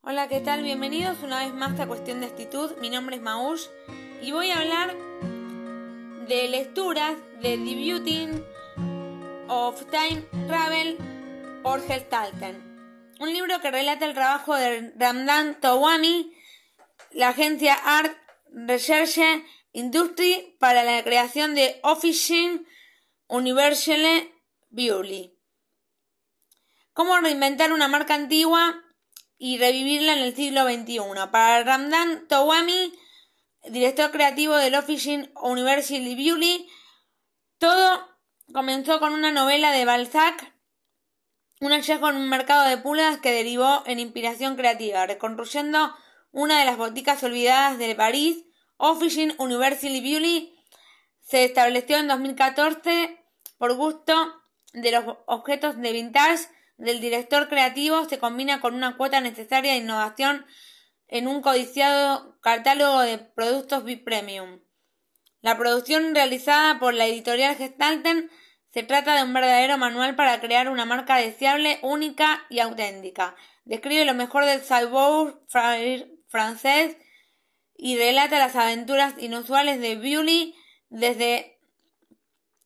Hola, ¿qué tal? Bienvenidos una vez más a Cuestión de Actitud. Mi nombre es Maush y voy a hablar de lecturas de Debuting of Time Travel por Gestalten. Un libro que relata el trabajo de Ramdan Towami, la agencia Art Research Industry para la creación de Officing Universal Beauty. Cómo reinventar una marca antigua y revivirla en el siglo XXI. Para Ramdan Towami, director creativo del Officing University Beauty, todo comenzó con una novela de Balzac, un hallazgo en un mercado de pulgas que derivó en inspiración creativa, reconstruyendo una de las boticas olvidadas de París. Officing University Beauty se estableció en 2014 por gusto de los objetos de vintage del director creativo se combina con una cuota necesaria de innovación en un codiciado catálogo de productos premium. La producción realizada por la editorial Gestalten se trata de un verdadero manual para crear una marca deseable, única y auténtica. Describe lo mejor del cyborg francés y relata las aventuras inusuales de Beauty desde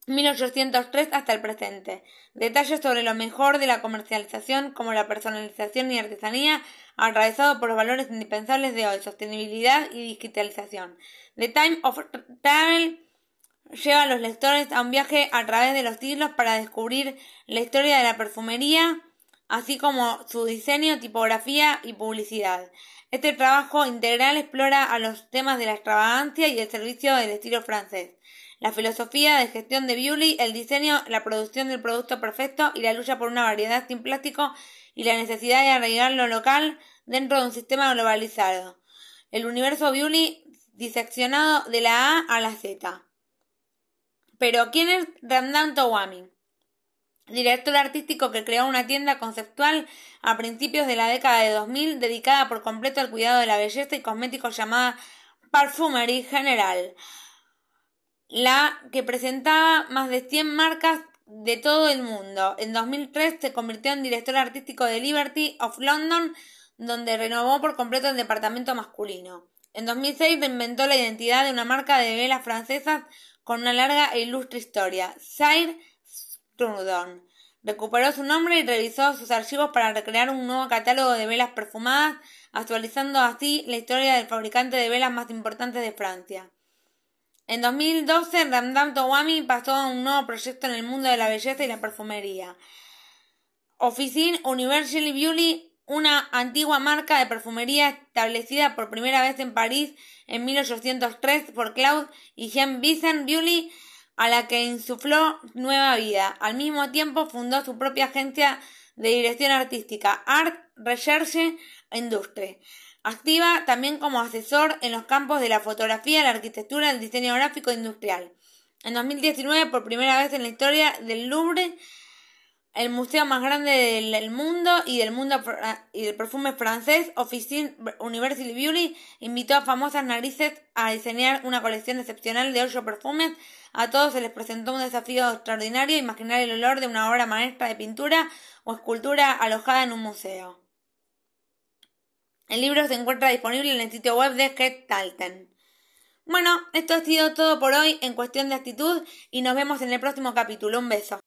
1803 hasta el presente. Detalles sobre lo mejor de la comercialización como la personalización y artesanía, atravesado por los valores indispensables de hoy, sostenibilidad y digitalización. The Time of Travel lleva a los lectores a un viaje a través de los siglos para descubrir la historia de la perfumería, así como su diseño, tipografía y publicidad. Este trabajo integral explora a los temas de la extravagancia y el servicio del estilo francés la filosofía de gestión de Bewley, el diseño, la producción del producto perfecto y la lucha por una variedad sin plástico y la necesidad de arraigar lo local dentro de un sistema globalizado. El universo Bewley diseccionado de la A a la Z. Pero, ¿quién es Ramdan Towami? Director artístico que creó una tienda conceptual a principios de la década de 2000 dedicada por completo al cuidado de la belleza y cosméticos llamada Parfumerie General la que presentaba más de 100 marcas de todo el mundo. En 2003 se convirtió en director artístico de Liberty of London, donde renovó por completo el departamento masculino. En 2006 reinventó la identidad de una marca de velas francesas con una larga e ilustre historia, Sire Strudon. Recuperó su nombre y revisó sus archivos para recrear un nuevo catálogo de velas perfumadas, actualizando así la historia del fabricante de velas más importante de Francia. En 2012, Ramdam Towami pasó a un nuevo proyecto en el mundo de la belleza y la perfumería. Officine Universal Beauty, una antigua marca de perfumería establecida por primera vez en París en 1803 por Claude y Jean Vincent Beauty, a la que insufló nueva vida. Al mismo tiempo fundó su propia agencia de dirección artística, Art Research Industry Activa también como asesor en los campos de la fotografía, la arquitectura, el diseño gráfico e industrial. En 2019, por primera vez en la historia del Louvre, el museo más grande del mundo y del mundo y del perfume francés, Officine University Beauty, invitó a famosas narices a diseñar una colección excepcional de ocho perfumes. A todos se les presentó un desafío extraordinario, imaginar el olor de una obra maestra de pintura o escultura alojada en un museo. El libro se encuentra disponible en el sitio web de Gestalten. Bueno, esto ha sido todo por hoy en cuestión de actitud y nos vemos en el próximo capítulo. Un beso.